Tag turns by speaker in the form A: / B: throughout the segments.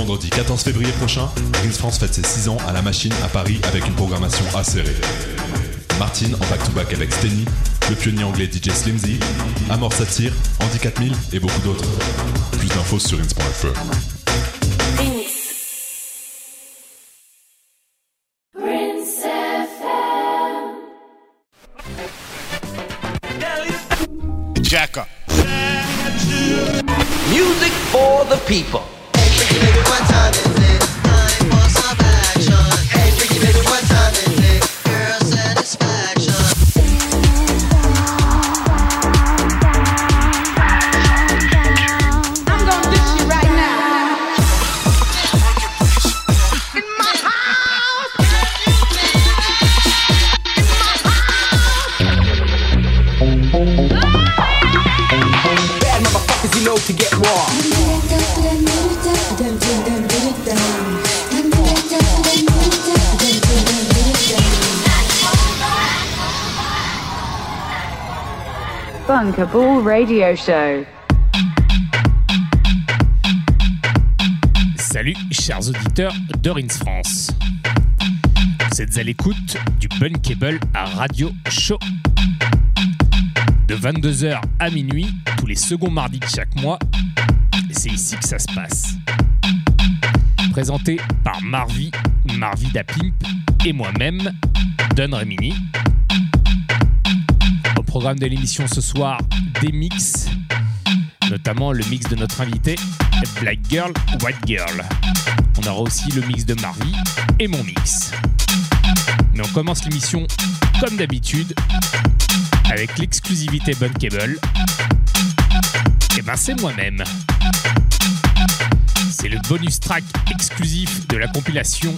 A: Vendredi 14 février prochain, Rins France fête ses 6 ans à la machine à Paris avec une programmation acérée. Martine en back-to-back avec Steny, le pionnier anglais DJ Slimzy, Amor Satire, Andy 4000 et beaucoup d'autres. Plus d'infos sur ins.fr.
B: Jacker.
C: Music for the people.
D: Radio Show.
E: Salut chers auditeurs de Rins France. Vous êtes à l'écoute du Bunkable à Radio Show. De 22h à minuit, tous les seconds mardis de chaque mois, c'est ici que ça se passe. Présenté par Marvi, Marvi Dapimp et moi-même, Don Remini. Au programme de l'émission ce soir, des mix, notamment le mix de notre invité, Black Girl, White Girl. On aura aussi le mix de Marvi et mon mix. Mais on commence l'émission comme d'habitude avec l'exclusivité Bunkable. Et ben c'est moi-même. C'est le bonus track exclusif de la compilation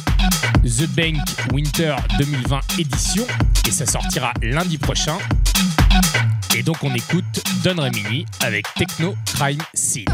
E: The Bank Winter 2020 édition et ça sortira lundi prochain. Et donc on écoute Don Remini avec Techno Crime Scene.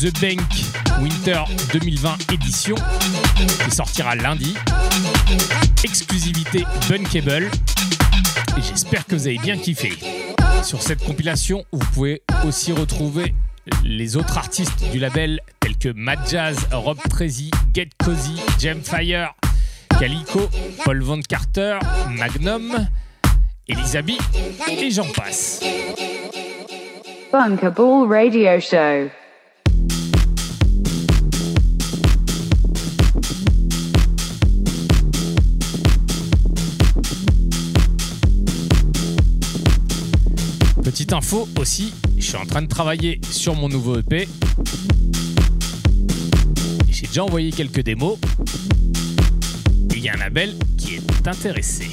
F: The Bank Winter 2020 édition, qui sortira lundi. Exclusivité Bunkable. Et j'espère que vous avez bien kiffé. Sur cette compilation, vous pouvez aussi retrouver les autres artistes du label tels que Mad Jazz, Rob Trezi, Get Cozy, Fire, Calico, Paul Von Carter, Magnum, Elisabeth et j'en passe.
D: Bunkable Radio Show.
F: Petite info aussi, je suis en train de travailler sur mon nouveau EP. J'ai déjà envoyé quelques démos. Il y a un label qui est intéressé.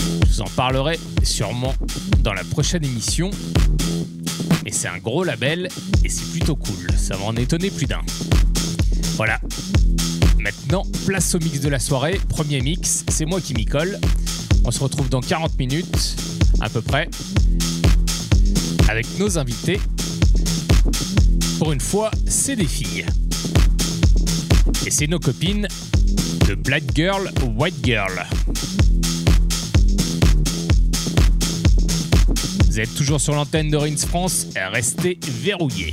F: Je vous en parlerai sûrement dans la prochaine émission. Mais c'est un gros label et c'est plutôt cool. Ça va en étonner plus d'un. Voilà. Maintenant, place au mix de la soirée. Premier mix, c'est moi qui m'y colle. On se retrouve dans 40 minutes, à peu près, avec nos invités. Pour une fois, c'est des filles. Et c'est nos copines de Black Girl White Girl. Vous êtes toujours sur l'antenne de Rins France, restez verrouillés.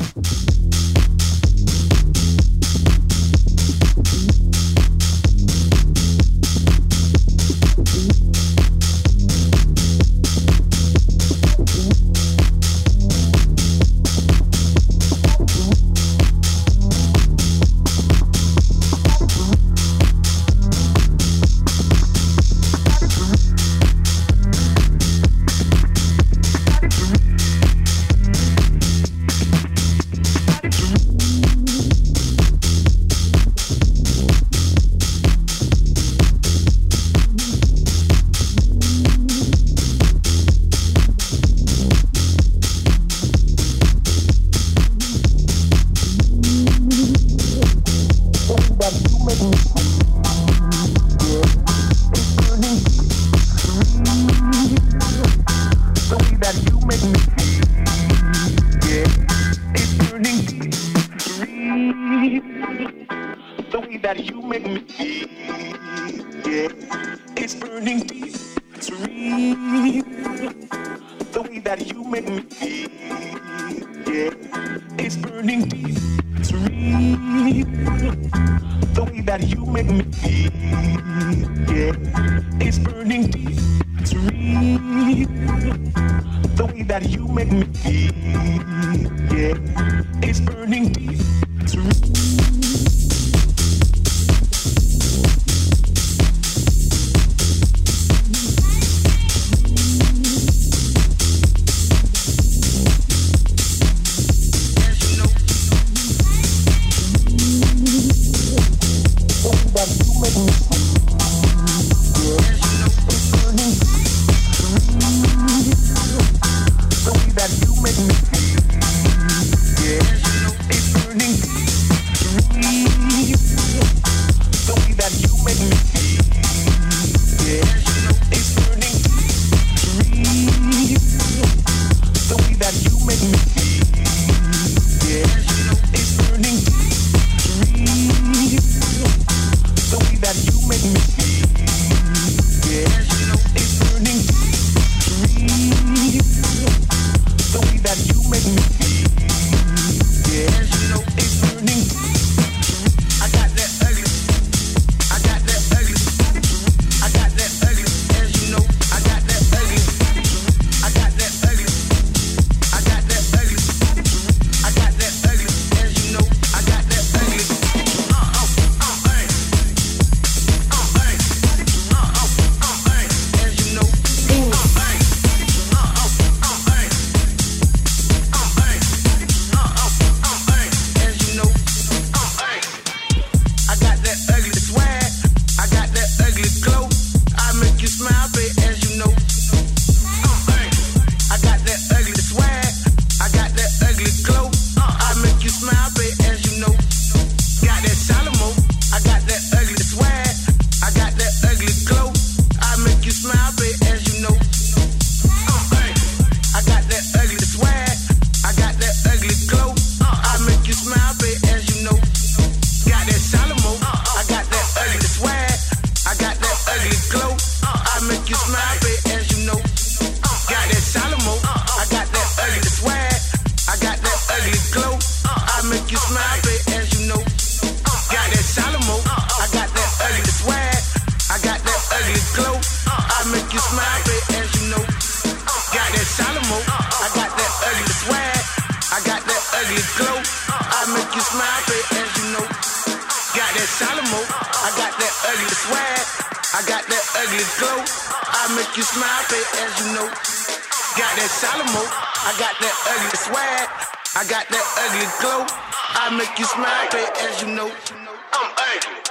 B: ugly swag. I got that ugly glow. I make you smile, pay as you know. Got that Salomo. I got that ugly swag. I got that ugly glow. I make you smile, pay as you know. I'm ugly.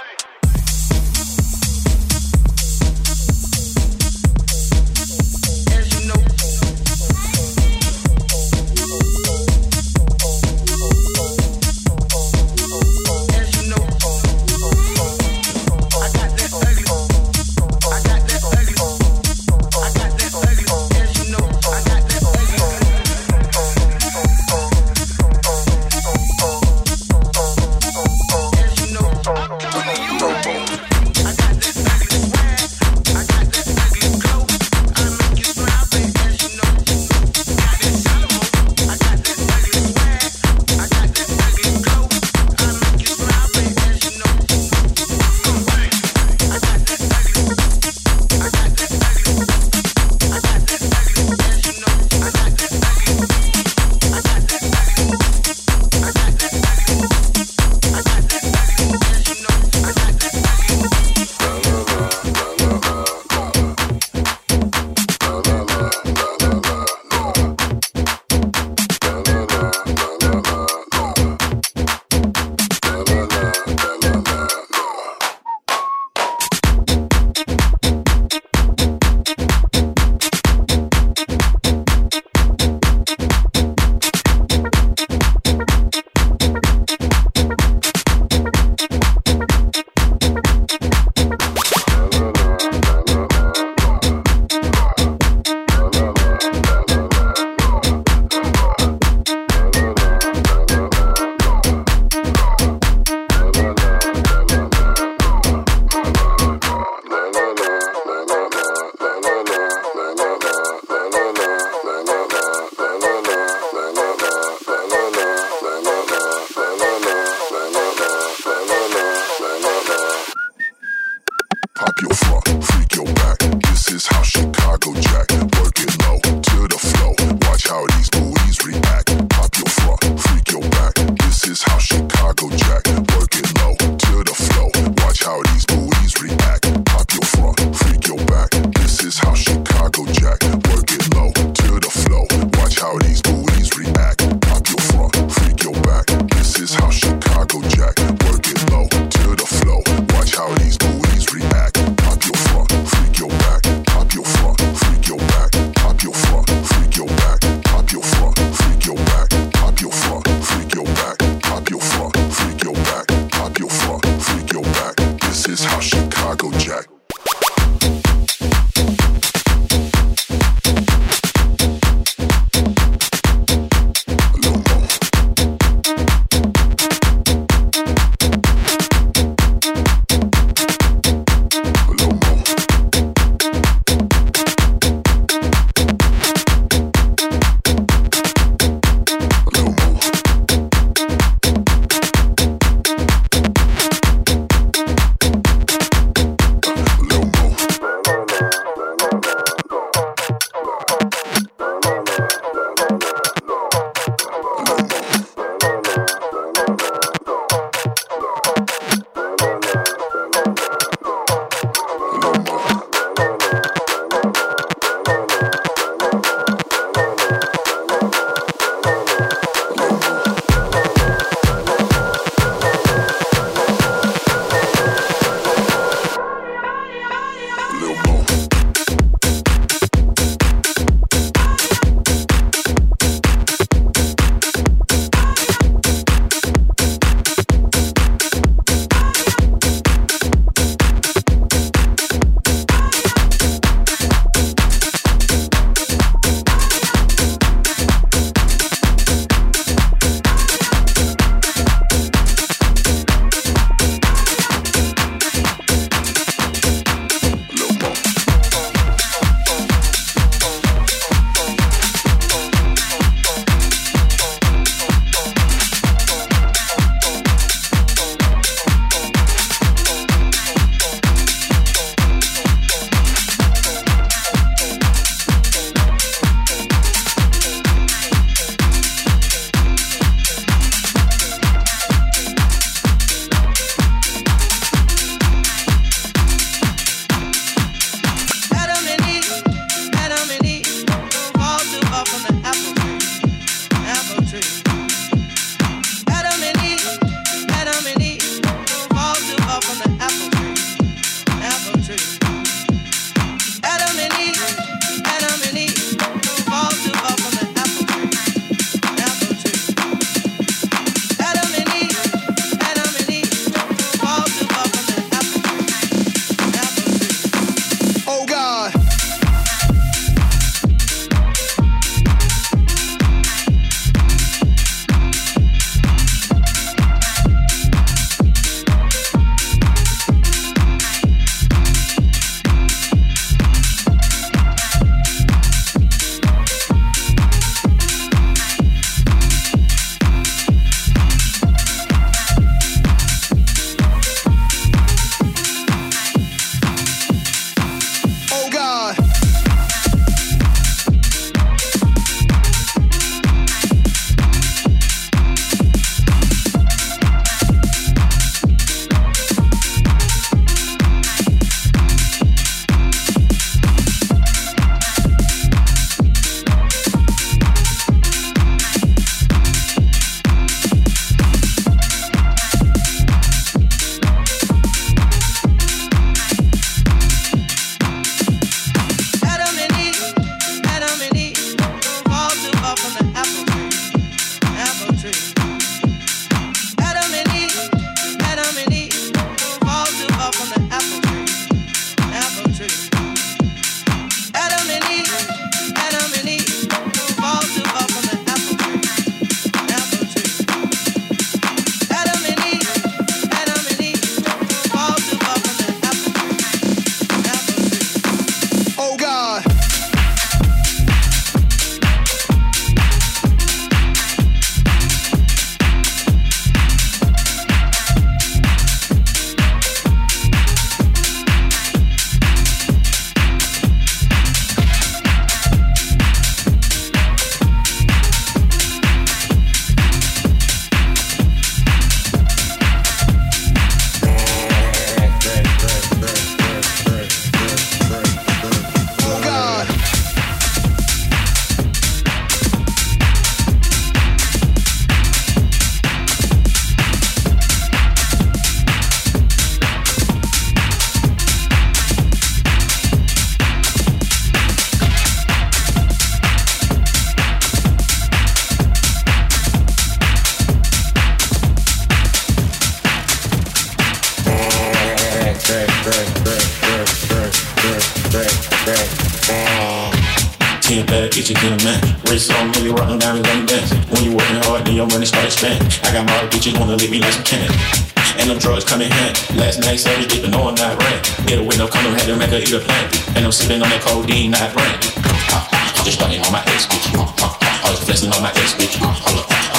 G: Not brandy. I'm just starting on my ex bitch. I was flexing on my ex bitch. I'm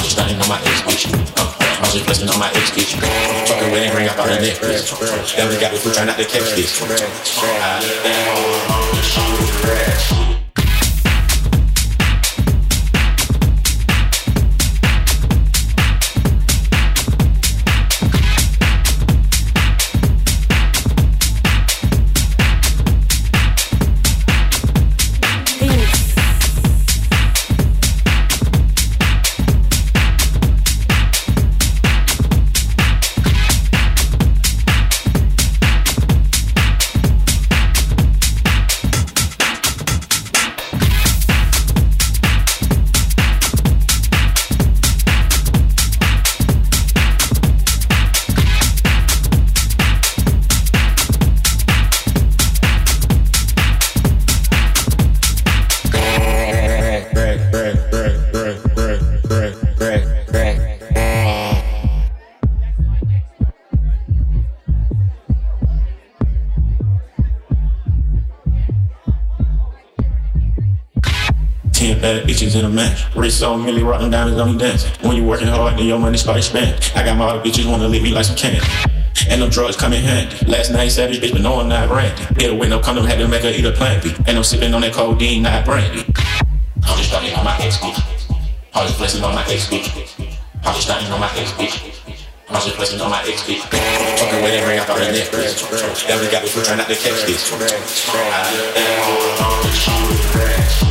G: just starting on my ex bitch. I was just flexing on my ex bitch. Fucking wedding ring up on the neck. They only got me food trying not to catch this. I bitches Wrist on Millie rockin' diamonds on me dancing. When you working hard, then your money start expanding. I got my other bitches wanna lick me like some candy. And them drugs come in handy. Last night, savage bitch, but no, I'm not randy. Get a window condom, had to make her eat a plant B. And I'm sipping on that codeine, not brandy. I'm just starting on my ex bitch. I'm just flexing on my ex bitch. I'm just starting on my ex bitch. I'm just flexing on my ex bitch. Fucking wedding ring, I thought that neck bitch. That got me trying not to catch this. I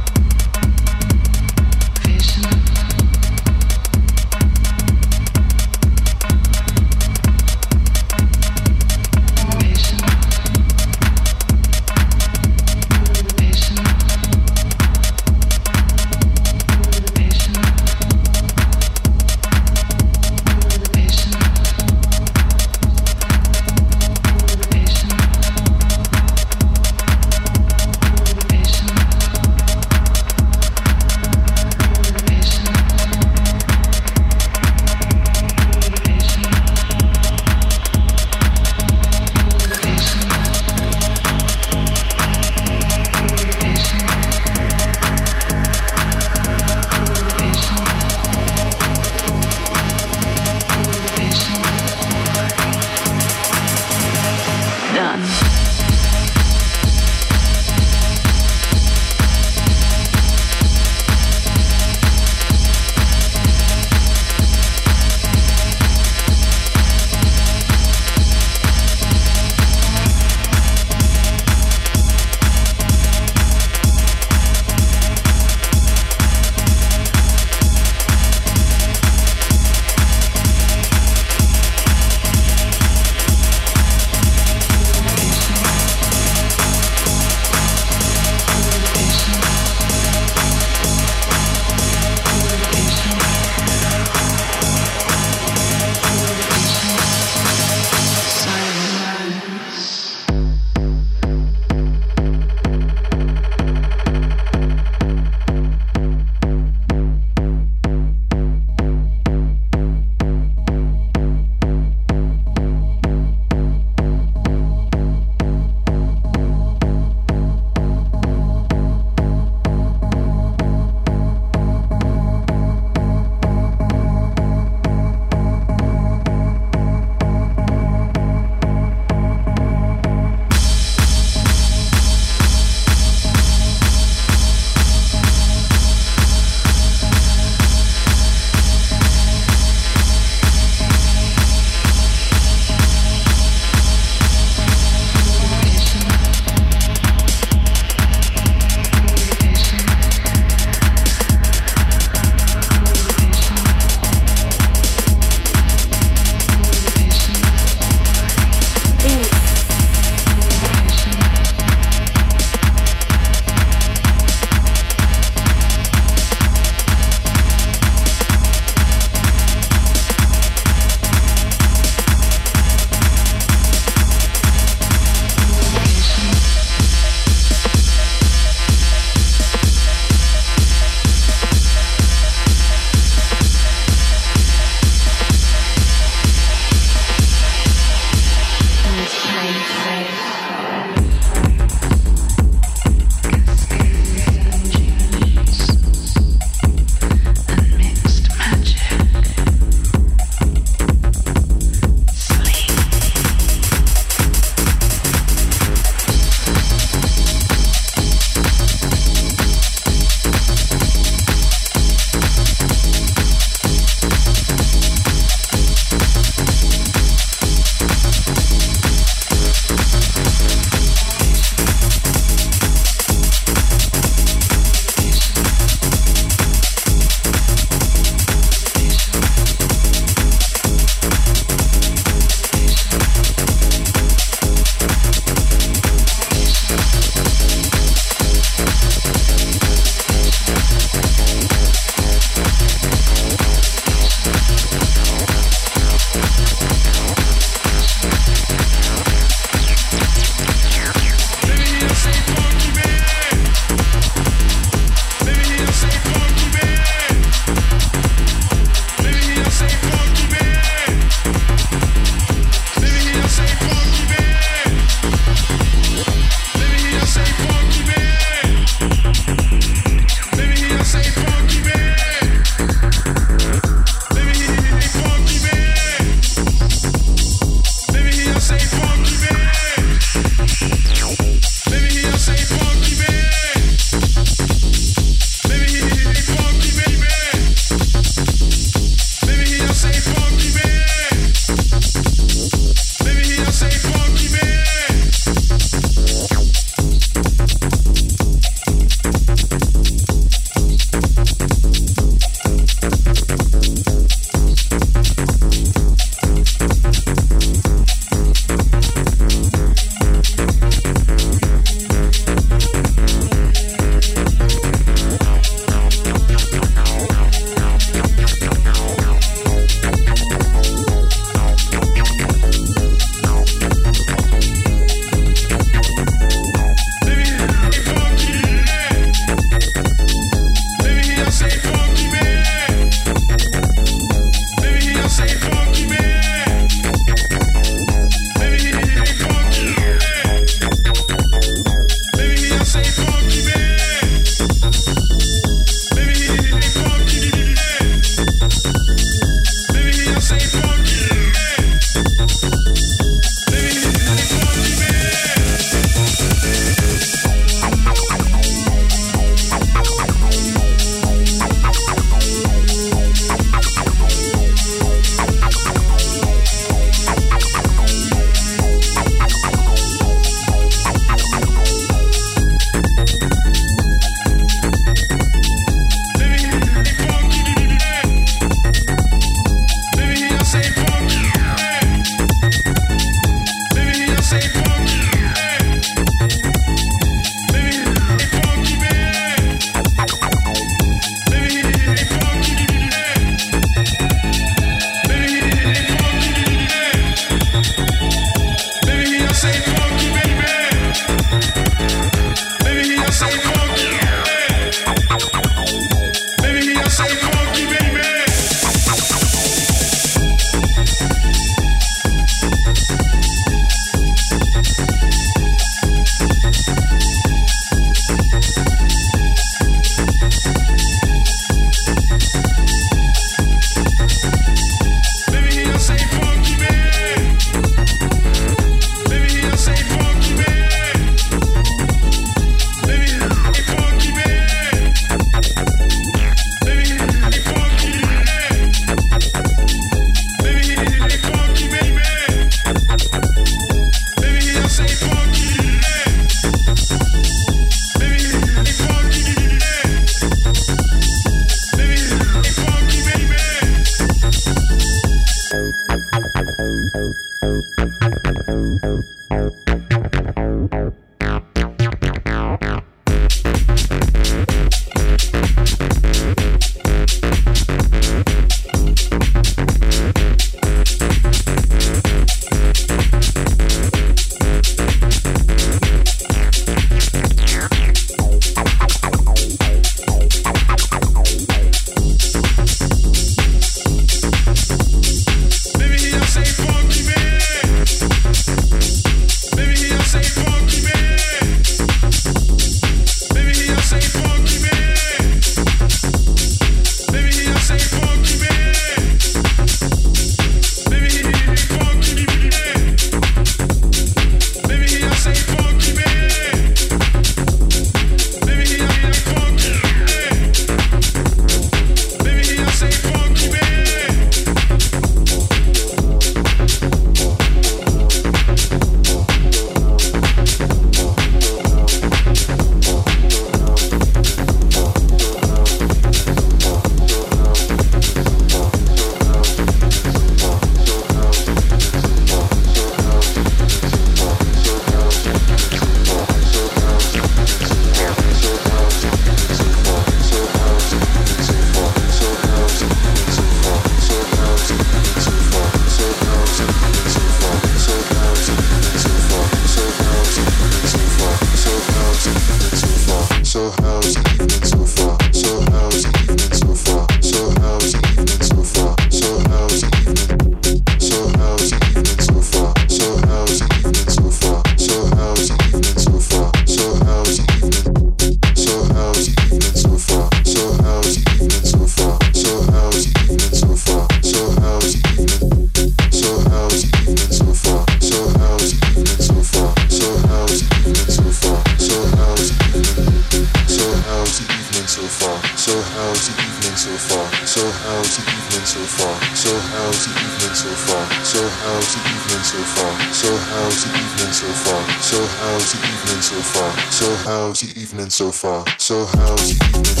H: evening so far. So how's your evening?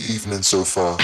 H: evening so far?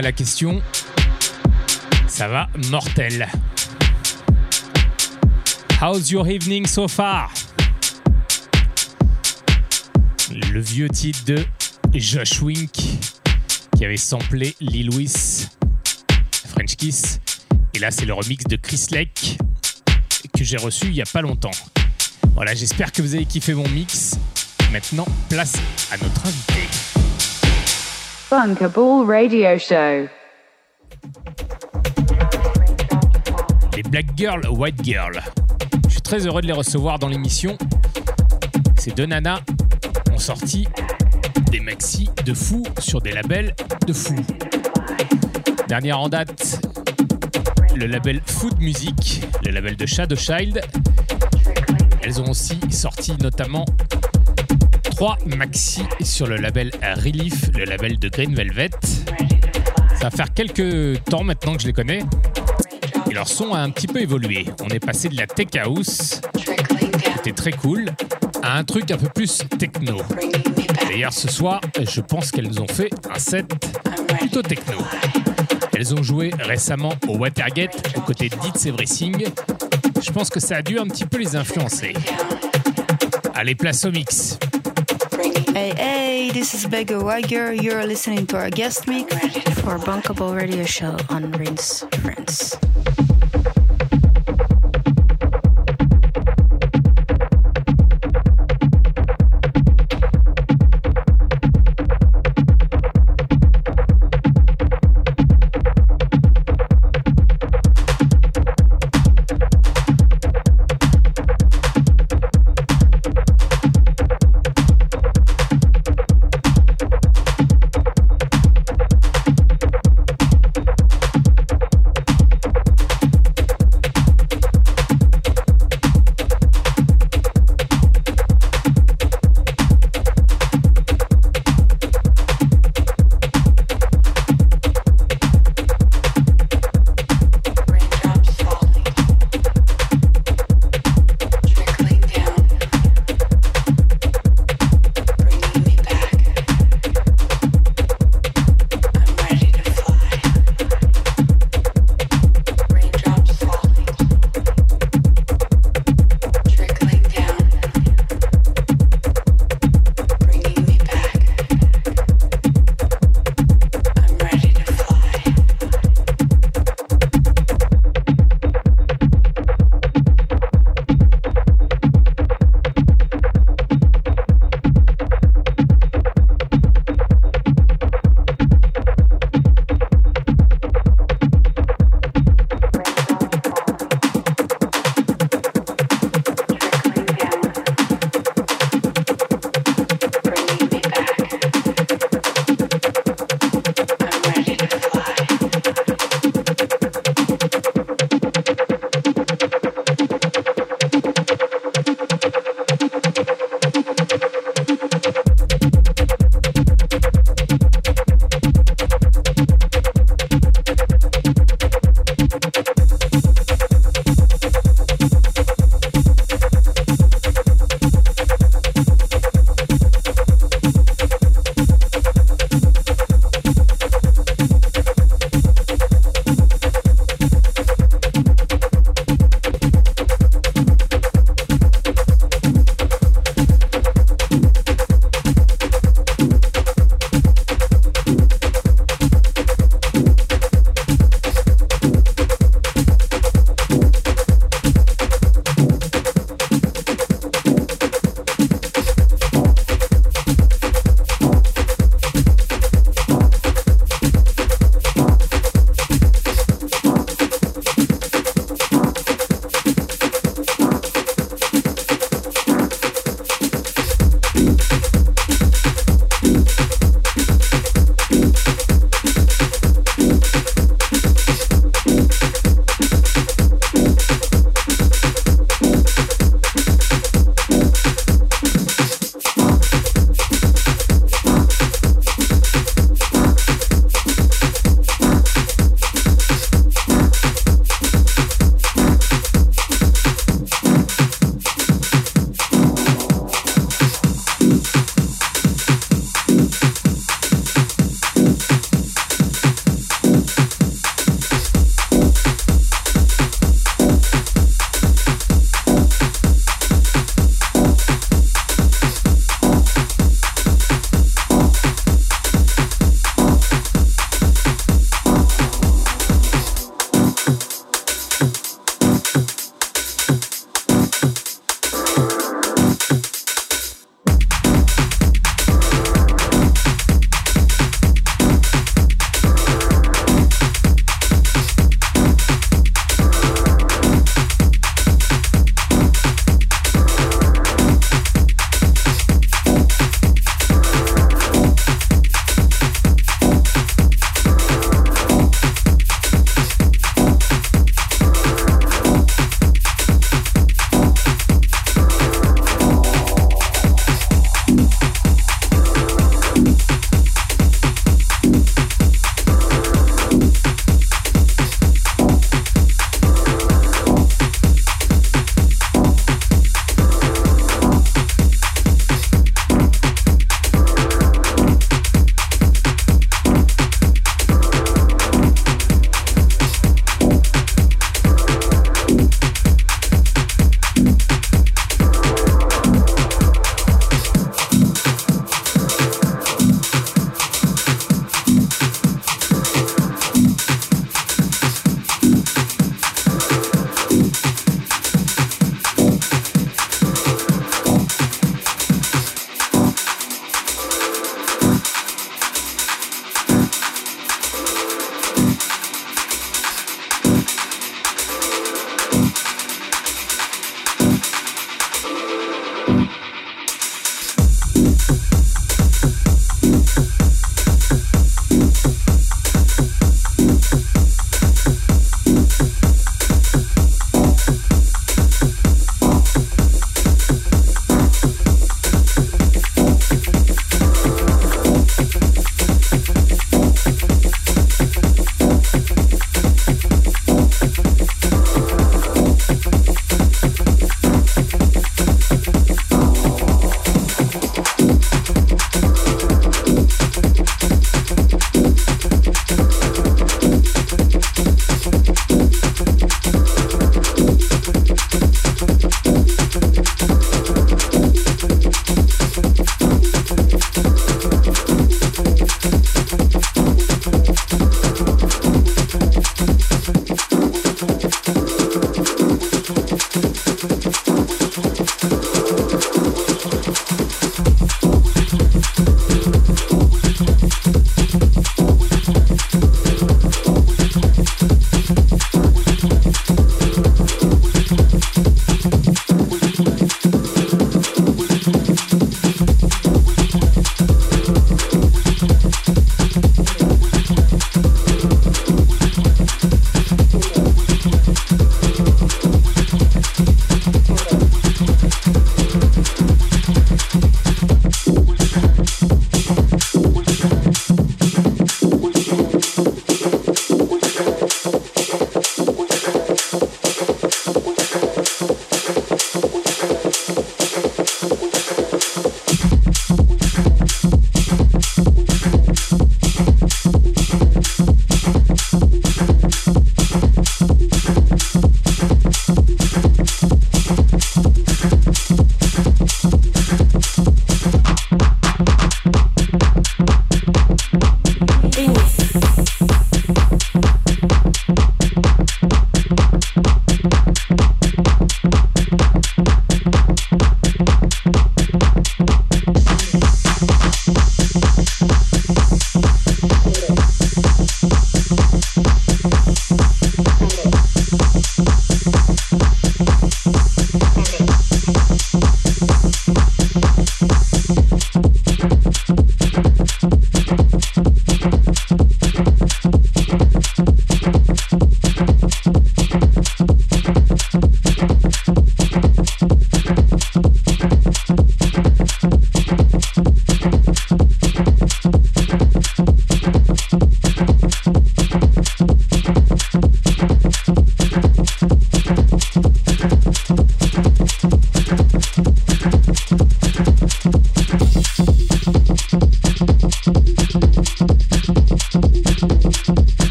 E: la question, ça va mortel. How's your evening so far? Le vieux titre de Josh Wink qui avait samplé Lil Louis, French Kiss. Et là, c'est le remix de Chris Lake que j'ai reçu il y a pas longtemps. Voilà, j'espère que vous avez kiffé mon mix. Maintenant, place à notre invité.
D: Funkable Radio Show.
E: Les Black Girl, White Girl. Je suis très heureux de les recevoir dans l'émission. Ces deux nanas ont sorti des maxi de fou sur des labels de fou. Dernière en date, le label Food Music, le label de Shadow Child. Elles ont aussi sorti notamment 3 maxi sur le label Relief, le label de Green Velvet. Ça va faire quelques temps maintenant que je les connais. Et leur son a un petit peu évolué. On est passé de la tech house, c'était très cool, à un truc un peu plus techno. D'ailleurs, ce soir, je pense qu'elles nous ont fait un set plutôt techno. Elles ont joué récemment au Watergate, aux côtés d'It's Everything. Je pense que ça a dû un petit peu les influencer. Allez, place au mix.
I: Hey, hey, this is Beggar Weiger. You're listening to our guest mix for Bunkable Radio Show on Rinse France.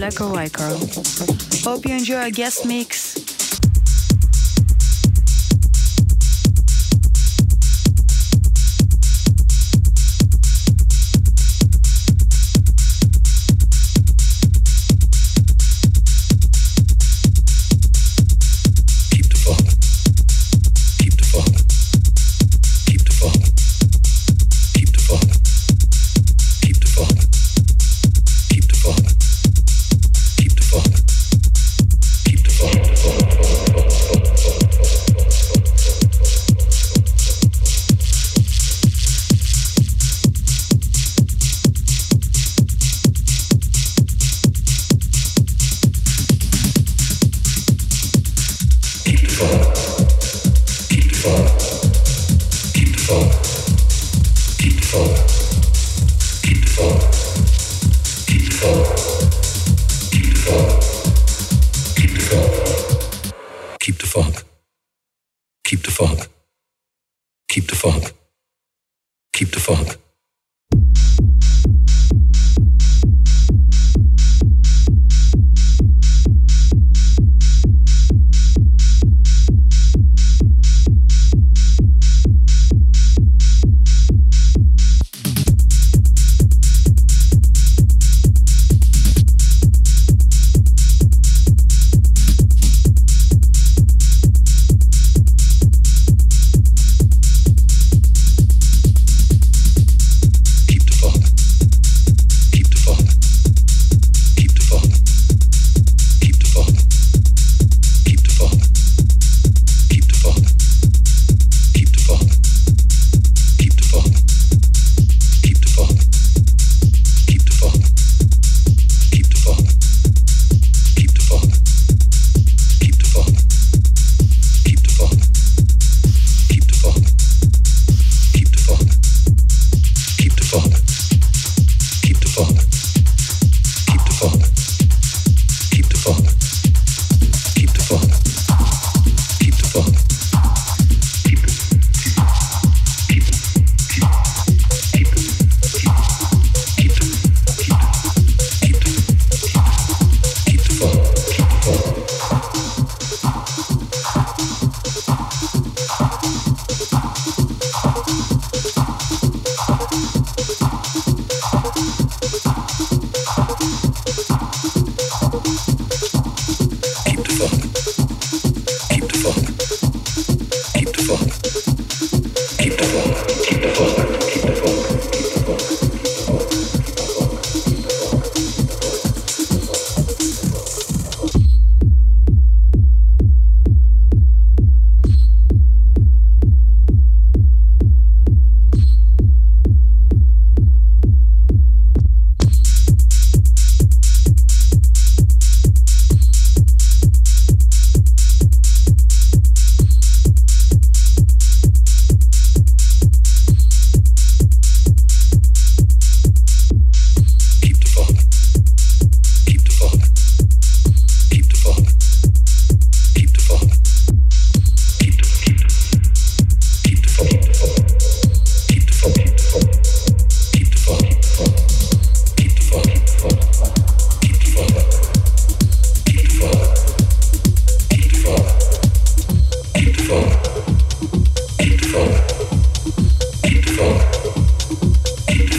I: Black or White Girl. Hope you enjoy our guest mix.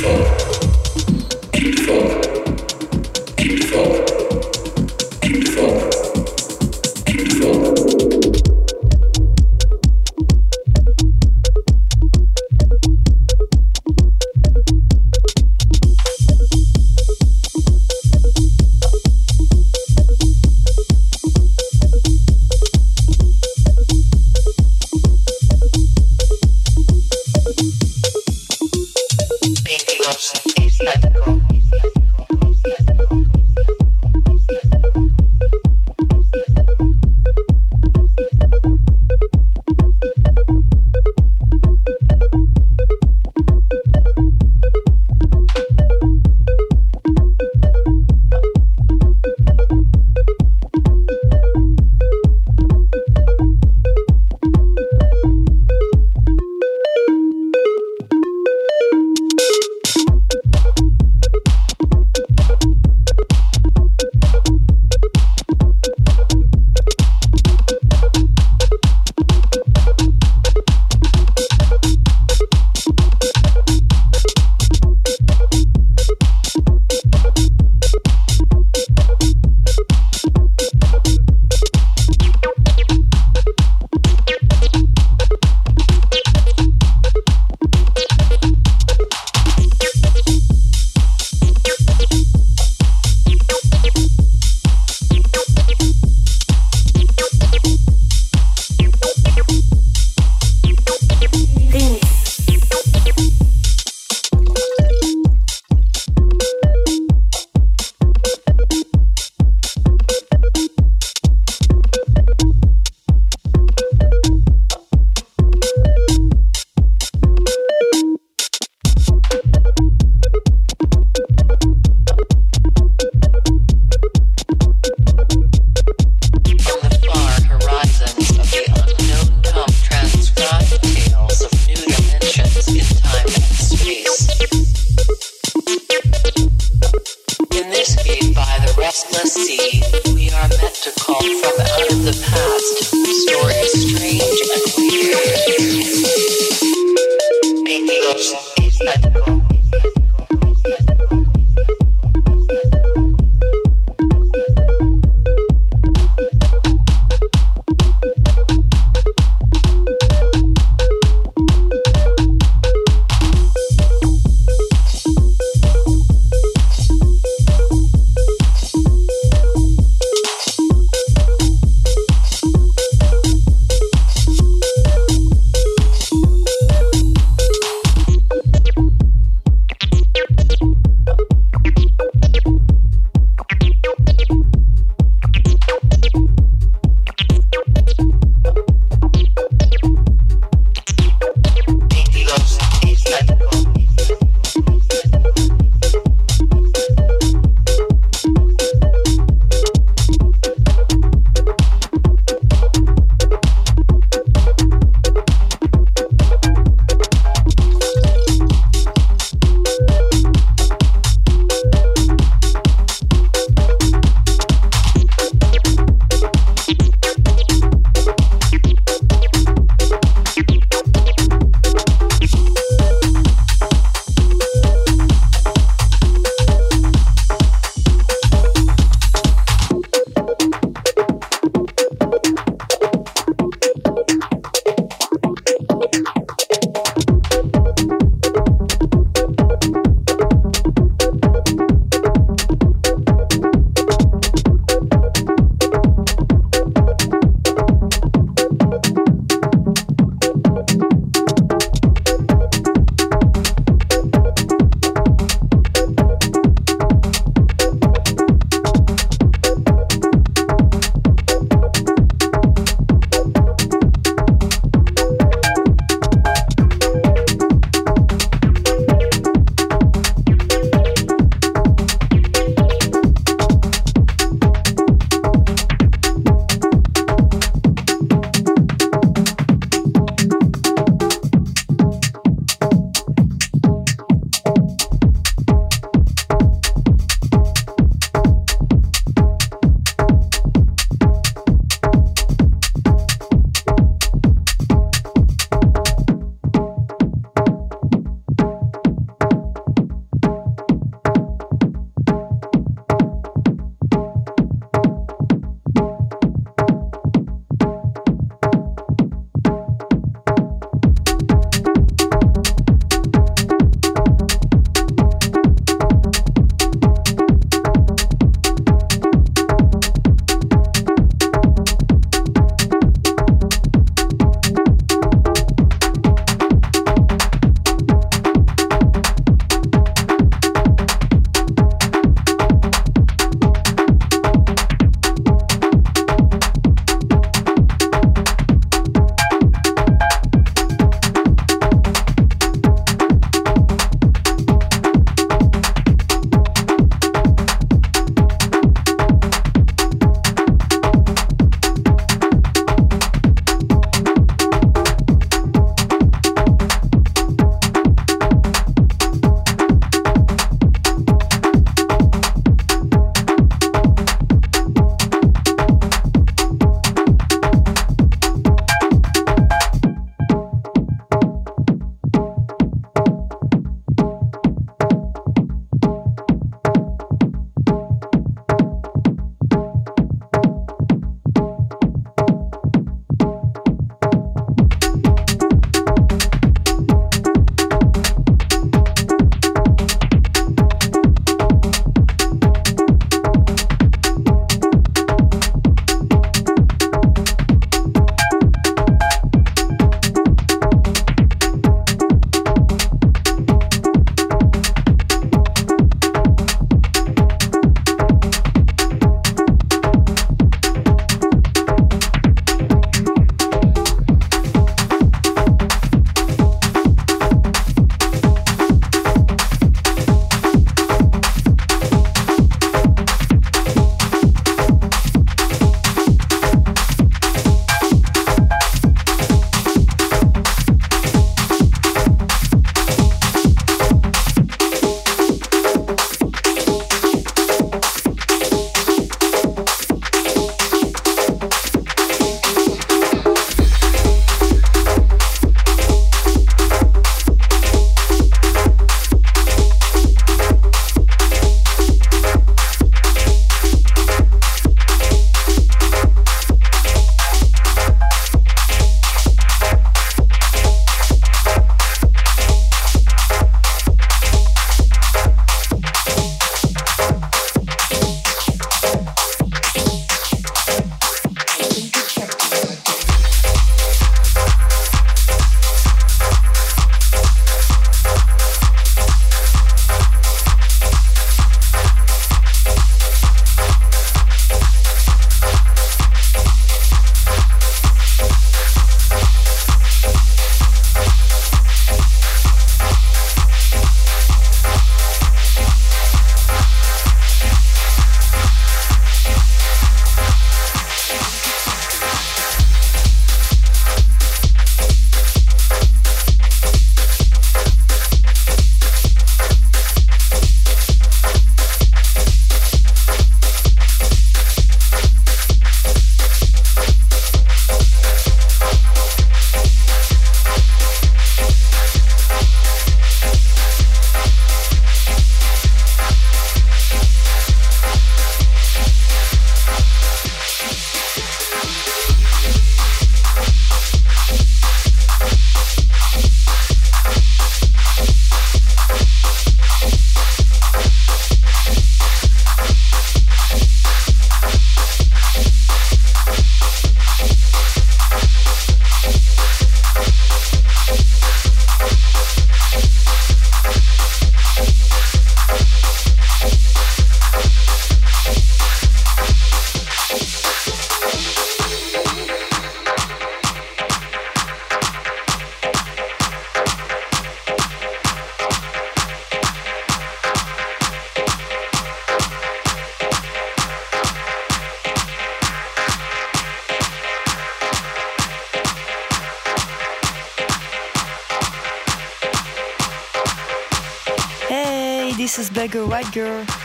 I: faithful.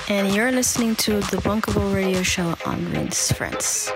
I: And you're listening to the Bunkable Radio Show on Rinse France.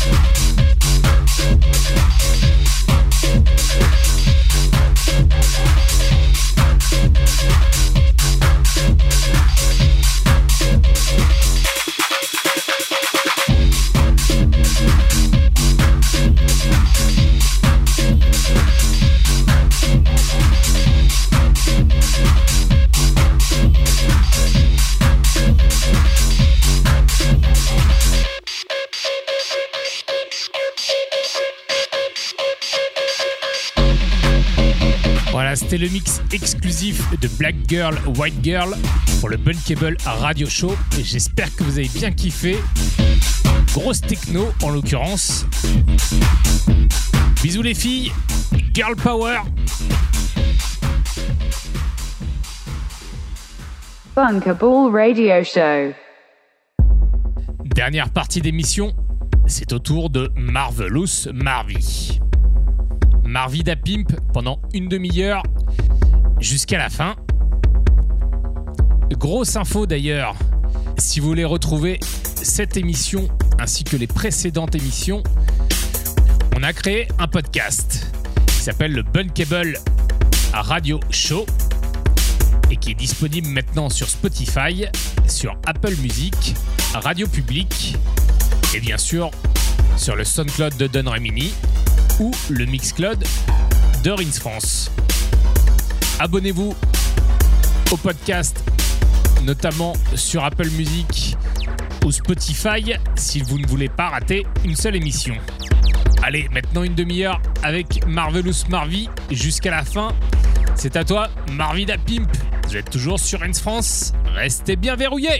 E: Peace. Exclusif de Black Girl, White Girl pour le Bunkable Radio Show. Et j'espère que vous avez bien kiffé. Grosse techno en l'occurrence. Bisous les filles. Girl Power.
D: Bunkable Radio Show.
E: Dernière partie d'émission, c'est au tour de Marvelous Marvy. Marvy da Pimp pendant une demi-heure jusqu'à la fin. Grosse info d'ailleurs, si vous voulez retrouver cette émission ainsi que les précédentes émissions, on a créé un podcast qui s'appelle le Bunkable Radio Show et qui est disponible maintenant sur Spotify, sur Apple Music, Radio Public et bien sûr sur le SoundCloud de Don Remini ou le Mixcloud de Rins France. Abonnez-vous au podcast, notamment sur Apple Music ou Spotify, si vous ne voulez pas rater une seule émission. Allez, maintenant une demi-heure avec Marvelous Marvy jusqu'à la fin. C'est à toi, Marvy da Pimp. Vous êtes toujours sur Rins France. Restez bien verrouillés.